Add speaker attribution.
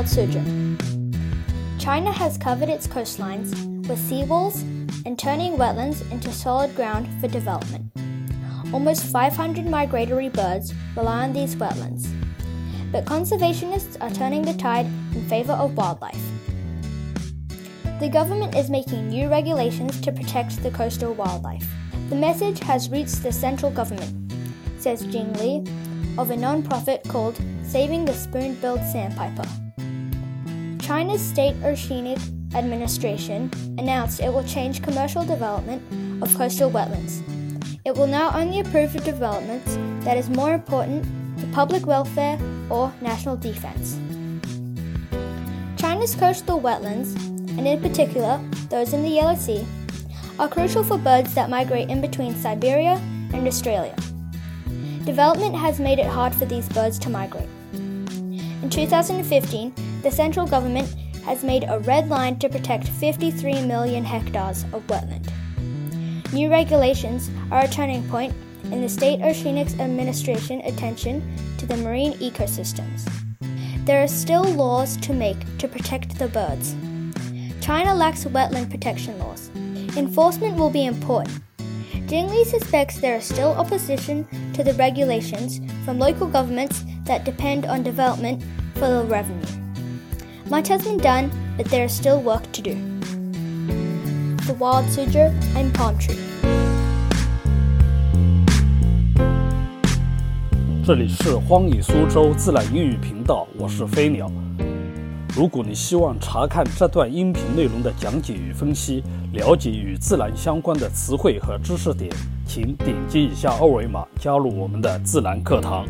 Speaker 1: suzhou. China has covered its coastlines with seawalls and turning wetlands into solid ground for development. Almost 500 migratory birds rely on these wetlands, but conservationists are turning the tide in favor of wildlife. The government is making new regulations to protect the coastal wildlife. The message has reached the central government, says Jing Li of a non-profit called Saving the Spoon-Billed Sandpiper. China's State Oceanic Administration announced it will change commercial development of coastal wetlands. It will now only approve of developments that is more important to public welfare or national defense. China's coastal wetlands, and in particular those in the Yellow Sea, are crucial for birds that migrate in between Siberia and Australia. Development has made it hard for these birds to migrate. In 2015, the central government has made a red line to protect 53 million hectares of wetland. New regulations are a turning point in the State Oceanics Administration attention to the marine ecosystems. There are still laws to make to protect the birds. China lacks wetland protection laws. Enforcement will be important. Jing Li suspects there is still opposition to the regulations from local governments that depend on development for the revenue. Much has been done, but there is still work to do. The Wild Suzhou and Palm Tree.
Speaker 2: 这里是荒野苏州自然英语频道，我是飞鸟。如果你希望查看这段音频内容的讲解与分析，了解与自然相关的词汇和知识点，请点击以下二维码加入我们的自然课堂。